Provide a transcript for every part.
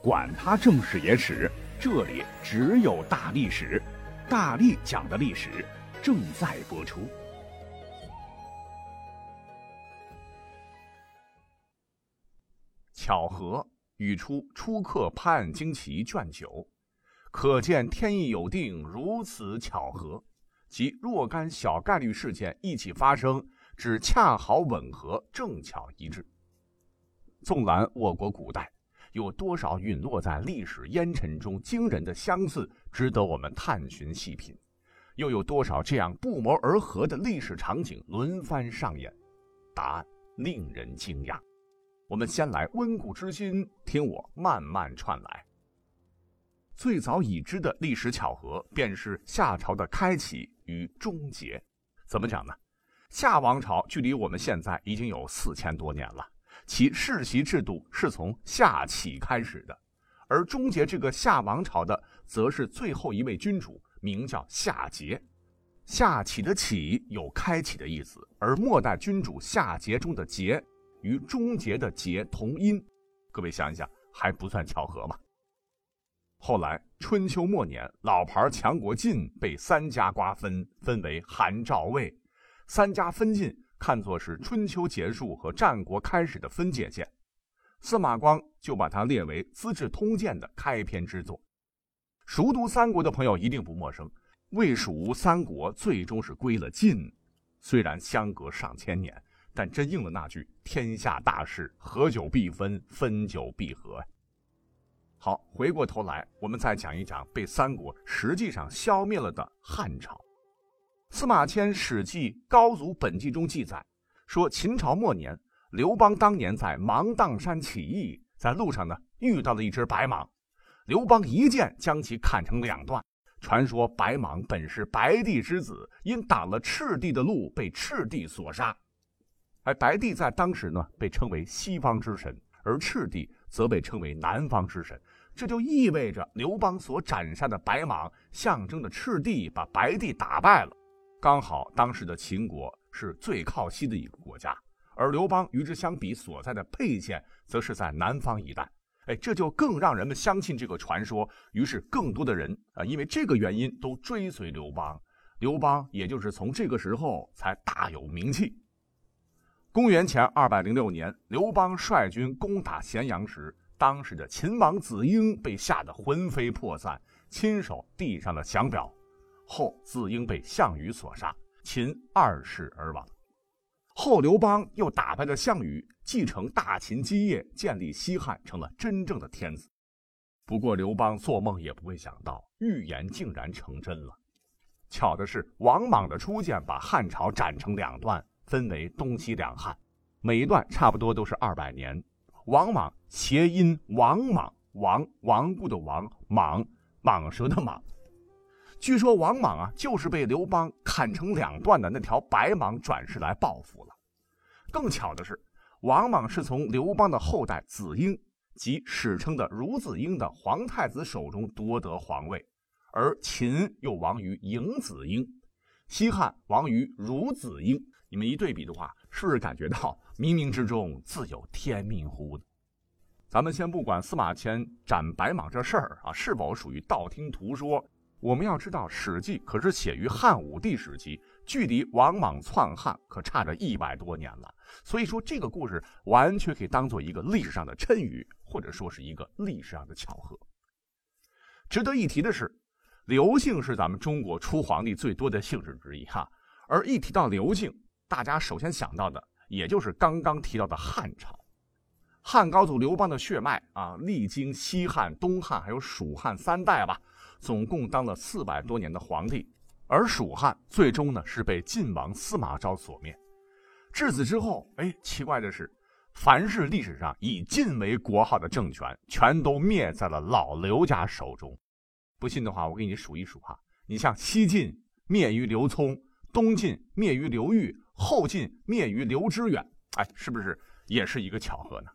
管他正史野史，这里只有大历史，大力讲的历史正在播出。巧合语出《初刻判案惊奇》卷九，可见天意有定，如此巧合，即若干小概率事件一起发生，只恰好吻合，正巧一致。纵览我国古代。有多少陨落在历史烟尘中惊人的相似，值得我们探寻细品？又有多少这样不谋而合的历史场景轮番上演？答案令人惊讶。我们先来温故知新，听我慢慢串来。最早已知的历史巧合，便是夏朝的开启与终结。怎么讲呢？夏王朝距离我们现在已经有四千多年了。其世袭制度是从夏启开始的，而终结这个夏王朝的，则是最后一位君主，名叫夏桀。夏启的启有开启的意思，而末代君主夏桀中的桀与终结的桀同音。各位想一想，还不算巧合吗？后来春秋末年，老牌强国晋被三家瓜分，分为韩、赵、魏，三家分晋。看作是春秋结束和战国开始的分界线，司马光就把它列为《资治通鉴》的开篇之作。熟读三国的朋友一定不陌生，魏蜀吴三国最终是归了晋。虽然相隔上千年，但真应了那句“天下大事，合久必分，分久必合”。好，回过头来，我们再讲一讲被三国实际上消灭了的汉朝。司马迁《史记·高祖本纪》中记载，说秦朝末年，刘邦当年在芒砀山起义，在路上呢遇到了一只白蟒，刘邦一剑将其砍成两段。传说白蟒本是白帝之子，因挡了赤帝的路，被赤帝所杀。而白帝在当时呢被称为西方之神，而赤帝则被称为南方之神。这就意味着刘邦所斩杀的白蟒，象征着赤帝把白帝打败了。刚好当时的秦国是最靠西的一个国家，而刘邦与之相比所在的沛县则是在南方一带。哎，这就更让人们相信这个传说。于是，更多的人啊，因为这个原因都追随刘邦。刘邦也就是从这个时候才大有名气。公元前二百零六年，刘邦率军攻打咸阳时，当时的秦王子婴被吓得魂飞魄散，亲手递上了降表。后子婴被项羽所杀，秦二世而亡。后刘邦又打败了项羽，继承大秦基业，建立西汉，成了真正的天子。不过刘邦做梦也不会想到，预言竟然成真了。巧的是，王莽的出现把汉朝斩成两段，分为东西两汉，每一段差不多都是二百年。王莽谐音王莽，王王故的王，莽蟒蛇的蟒。据说王莽啊，就是被刘邦砍成两段的那条白蟒转世来报复了。更巧的是，王莽是从刘邦的后代子婴即史称的孺子婴的皇太子手中夺得皇位，而秦又亡于嬴子婴，西汉亡于孺子婴。你们一对比的话，是不是感觉到冥冥之中自有天命乎的？咱们先不管司马迁斩白蟒这事儿啊，是否属于道听途说？我们要知道，《史记》可是写于汉武帝时期，距离王莽篡汉可差着一百多年了。所以说，这个故事完全可以当做一个历史上的谶语，或者说是一个历史上的巧合。值得一提的是，刘姓是咱们中国出皇帝最多的姓氏之一哈。而一提到刘姓，大家首先想到的也就是刚刚提到的汉朝，汉高祖刘邦的血脉啊，历经西汉、东汉还有蜀汉三代吧。总共当了四百多年的皇帝，而蜀汉最终呢是被晋王司马昭所灭。至此之后，哎，奇怪的是，凡是历史上以晋为国号的政权，全都灭在了老刘家手中。不信的话，我给你数一数哈。你像西晋灭于刘聪，东晋灭于刘裕，后晋灭于刘知远，哎，是不是也是一个巧合呢？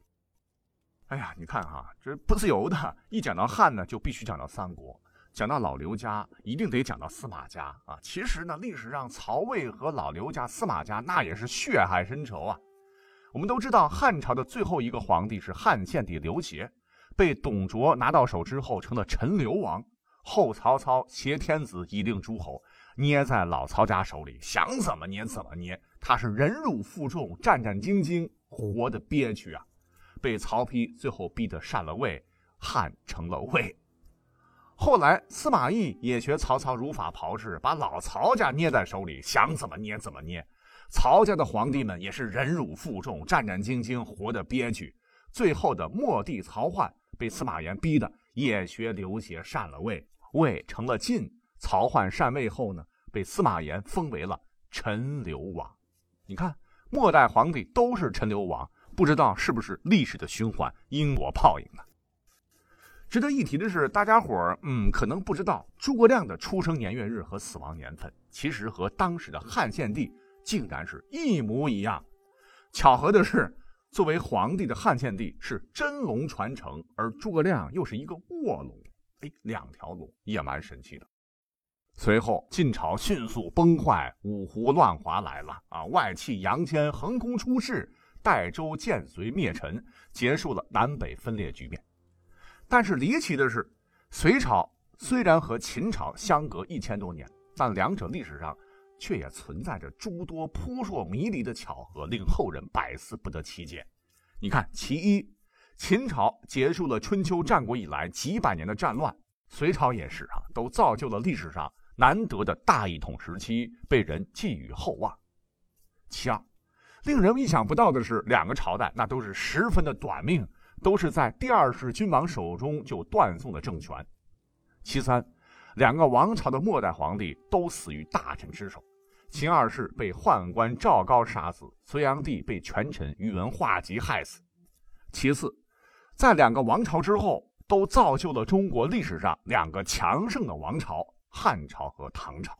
哎呀，你看哈，这不自由的，一讲到汉呢，就必须讲到三国。讲到老刘家，一定得讲到司马家啊！其实呢，历史上曹魏和老刘家、司马家那也是血海深仇啊。我们都知道，汉朝的最后一个皇帝是汉献帝刘协，被董卓拿到手之后成了陈留王。后曹操挟天子以令诸侯，捏在老曹家手里，想怎么捏怎么捏。他是忍辱负重，战战兢兢，活得憋屈啊！被曹丕最后逼得禅了位，汉成了魏。后来司马懿也学曹操如法炮制，把老曹家捏在手里，想怎么捏怎么捏。曹家的皇帝们也是忍辱负重，战战兢兢，活得憋屈。最后的末帝曹奂被司马炎逼的也学刘协禅了位。魏成了晋，曹奂禅位后呢，被司马炎封为了陈留王。你看，末代皇帝都是陈留王，不知道是不是历史的循环、因果报应呢？值得一提的是，大家伙儿嗯，可能不知道诸葛亮的出生年月日和死亡年份，其实和当时的汉献帝竟然是一模一样。巧合的是，作为皇帝的汉献帝是真龙传承，而诸葛亮又是一个卧龙。哎，两条龙也蛮神奇的。随后晋朝迅速崩坏，五胡乱华来了啊！外戚杨坚横空出世，代州建隋灭陈，结束了南北分裂局面。但是离奇的是，隋朝虽然和秦朝相隔一千多年，但两者历史上却也存在着诸多扑朔迷离的巧合，令后人百思不得其解。你看，其一。秦朝结束了春秋战国以来几百年的战乱，隋朝也是啊，都造就了历史上难得的大一统时期，被人寄予厚望。其二，令人意想不到的是，两个朝代那都是十分的短命，都是在第二世君王手中就断送了政权。其三，两个王朝的末代皇帝都死于大臣之手，秦二世被宦官赵高杀死，隋炀帝被权臣宇文化及害死。其次。在两个王朝之后，都造就了中国历史上两个强盛的王朝——汉朝和唐朝。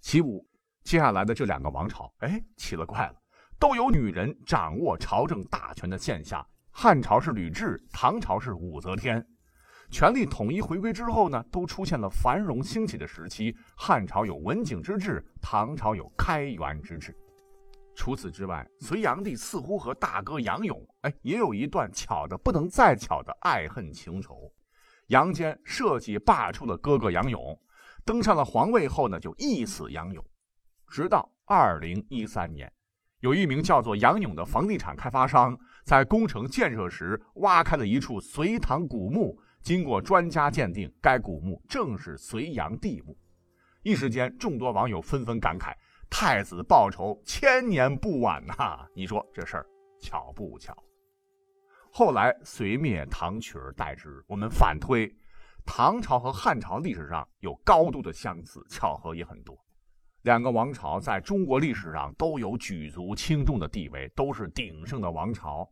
其五，接下来的这两个王朝，哎，奇了怪了，都有女人掌握朝政大权的现象。汉朝是吕雉，唐朝是武则天。权力统一回归之后呢，都出现了繁荣兴起的时期。汉朝有文景之治，唐朝有开元之治。除此之外，隋炀帝似乎和大哥杨勇，哎，也有一段巧的不能再巧的爱恨情仇。杨坚设计罢黜了哥哥杨勇，登上了皇位后呢，就缢死杨勇。直到二零一三年，有一名叫做杨勇的房地产开发商在工程建设时挖开了一处隋唐古墓，经过专家鉴定，该古墓正是隋炀帝墓。一时间，众多网友纷纷感慨。太子报仇，千年不晚呐！你说这事儿巧不巧？后来隋灭，唐取而代之。我们反推，唐朝和汉朝历史上有高度的相似，巧合也很多。两个王朝在中国历史上都有举足轻重的地位，都是鼎盛的王朝。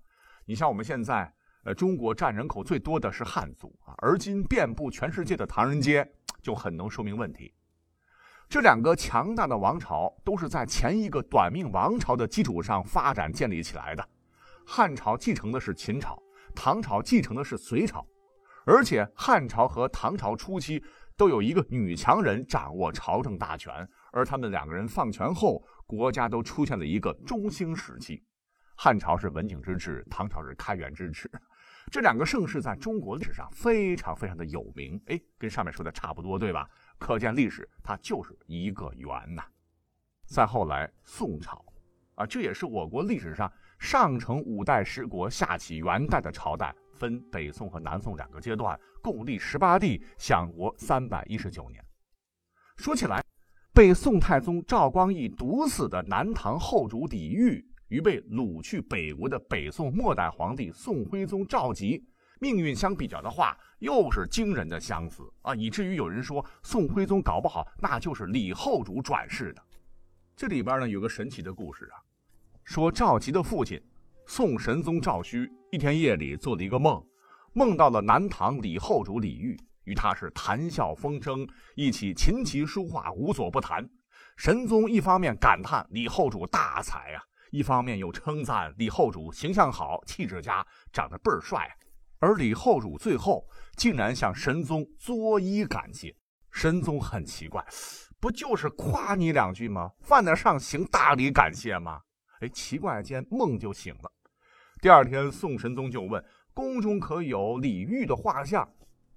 你像我们现在，呃，中国占人口最多的是汉族啊，而今遍布全世界的唐人街，就很能说明问题。这两个强大的王朝都是在前一个短命王朝的基础上发展建立起来的。汉朝继承的是秦朝，唐朝继承的是隋朝，而且汉朝和唐朝初期都有一个女强人掌握朝政大权，而他们两个人放权后，国家都出现了一个中兴时期。汉朝是文景之治，唐朝是开元之治，这两个盛世在中国历史上非常非常的有名。哎，跟上面说的差不多，对吧？可见历史它就是一个圆呐。再后来宋朝，啊，这也是我国历史上上承五代十国，下启元代的朝代，分北宋和南宋两个阶段，共历十八帝，享国三百一十九年。说起来，被宋太宗赵光义毒死的南唐后主李煜，与被掳去北国的北宋末代皇帝宋徽宗赵佶。命运相比较的话，又是惊人的相似啊！以至于有人说宋徽宗搞不好那就是李后主转世的。这里边呢有个神奇的故事啊，说赵佶的父亲宋神宗赵顼一天夜里做了一个梦，梦到了南唐李后主李煜，与他是谈笑风生，一起琴棋书画无所不谈。神宗一方面感叹李后主大才啊，一方面又称赞李后主形象好、气质佳、长得倍儿帅。而李后主最后竟然向神宗作揖感谢，神宗很奇怪，不就是夸你两句吗？犯得上行大礼感谢吗？哎，奇怪间梦就醒了。第二天，宋神宗就问宫中可有李煜的画像？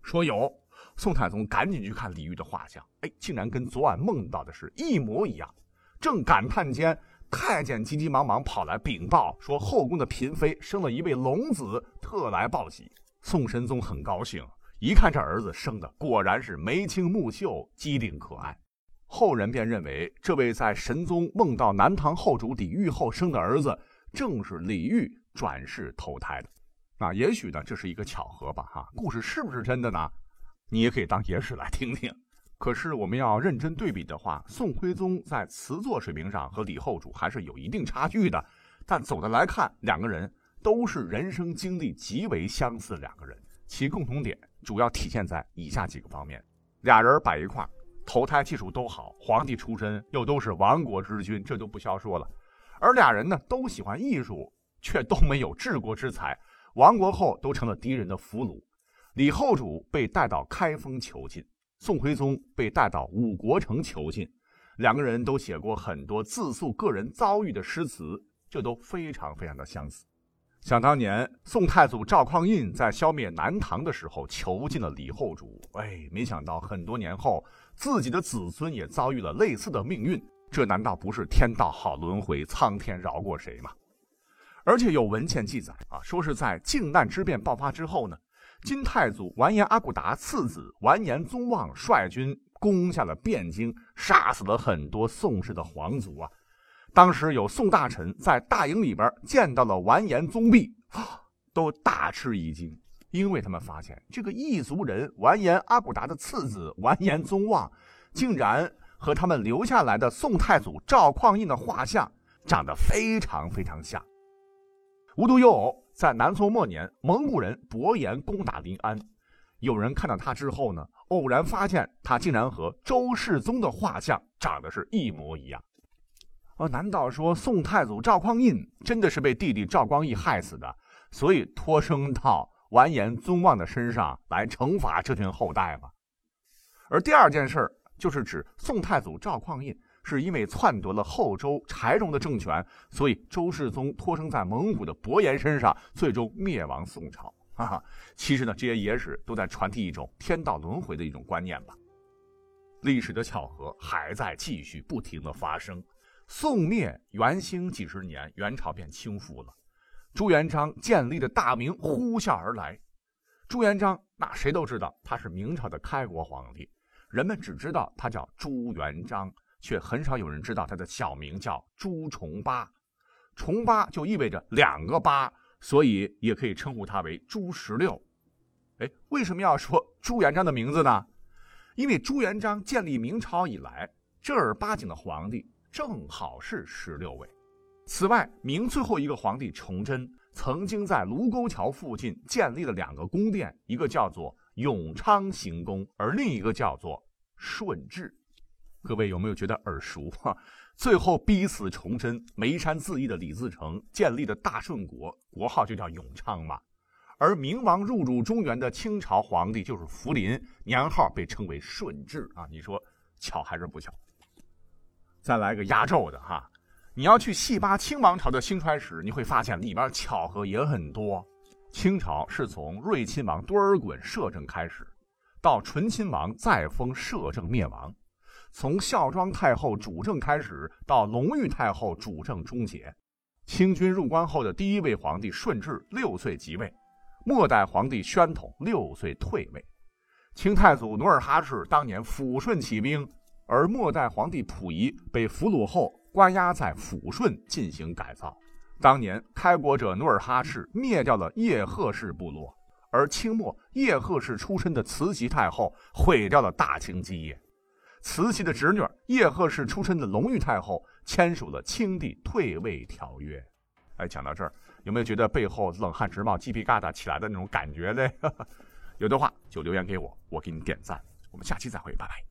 说有。宋太宗赶紧去看李煜的画像，哎，竟然跟昨晚梦到的是一模一样。正感叹间，太监急急忙忙跑来禀报说，后宫的嫔妃生了一位龙子，特来报喜。宋神宗很高兴，一看这儿子生的果然是眉清目秀、机灵可爱，后人便认为这位在神宗梦到南唐后主李煜后生的儿子，正是李煜转世投胎的。啊，也许呢，这是一个巧合吧？哈，故事是不是真的呢？你也可以当野史来听听，可是我们要认真对比的话，宋徽宗在词作水平上和李后主还是有一定差距的。但总的来看，两个人都是人生经历极为相似的两个人，其共同点主要体现在以下几个方面：俩人摆一块投胎技术都好，皇帝出身又都是亡国之君，这都不消说了；而俩人呢，都喜欢艺术，却都没有治国之才，亡国后都成了敌人的俘虏。李后主被带到开封囚禁，宋徽宗被带到五国城囚禁，两个人都写过很多自述个人遭遇的诗词，这都非常非常的相似。想当年，宋太祖赵匡胤在消灭南唐的时候囚禁了李后主，哎，没想到很多年后，自己的子孙也遭遇了类似的命运，这难道不是天道好轮回，苍天饶过谁吗？而且有文献记载啊，说是在靖难之变爆发之后呢。金太祖完颜阿骨达次子完颜宗望率军攻下了汴京，杀死了很多宋氏的皇族啊！当时有宋大臣在大营里边见到了完颜宗弼，都大吃一惊，因为他们发现这个异族人完颜阿骨达的次子完颜宗望，竟然和他们留下来的宋太祖赵匡胤的画像长得非常非常像。无独有偶。在南宋末年，蒙古人伯颜攻打临安，有人看到他之后呢，偶然发现他竟然和周世宗的画像长得是一模一样。哦，难道说宋太祖赵匡胤真的是被弟弟赵光义害死的，所以托生到完颜宗望的身上来惩罚这群后代吗？而第二件事就是指宋太祖赵匡胤。是因为篡夺了后周柴荣的政权，所以周世宗托生在蒙古的伯颜身上，最终灭亡宋朝。哈哈，其实呢，这些野史都在传递一种天道轮回的一种观念吧。历史的巧合还在继续不停的发生。宋灭元兴几十年，元朝便倾覆了，朱元璋建立的大明呼啸而来。朱元璋那谁都知道他是明朝的开国皇帝，人们只知道他叫朱元璋。却很少有人知道他的小名叫朱重八，重八就意味着两个八，所以也可以称呼他为朱十六。哎，为什么要说朱元璋的名字呢？因为朱元璋建立明朝以来，正儿八经的皇帝正好是十六位。此外，明最后一个皇帝崇祯曾经在卢沟桥附近建立了两个宫殿，一个叫做永昌行宫，而另一个叫做顺治。各位有没有觉得耳熟？哈，最后逼死崇祯、眉山自缢的李自成建立的大顺国，国号就叫永昌嘛。而明王入主中原的清朝皇帝就是福临，年号被称为顺治啊。你说巧还是不巧？再来个压轴的哈，你要去细扒清王朝的兴衰史，你会发现里边巧合也很多。清朝是从睿亲王多尔衮摄政开始，到醇亲王再封摄政灭亡。从孝庄太后主政开始，到隆裕太后主政终结。清军入关后的第一位皇帝顺治六岁即位，末代皇帝宣统六岁退位。清太祖努尔哈赤当年抚顺起兵，而末代皇帝溥仪被俘虏后关押在抚顺进行改造。当年开国者努尔哈赤灭掉了叶赫氏部落，而清末叶赫氏出身的慈禧太后毁掉了大清基业。慈禧的侄女叶赫氏出身的隆裕太后签署了清帝退位条约。哎，讲到这儿，有没有觉得背后冷汗直冒、鸡皮疙瘩起来的那种感觉呢？有的话就留言给我，我给你点赞。我们下期再会，拜拜。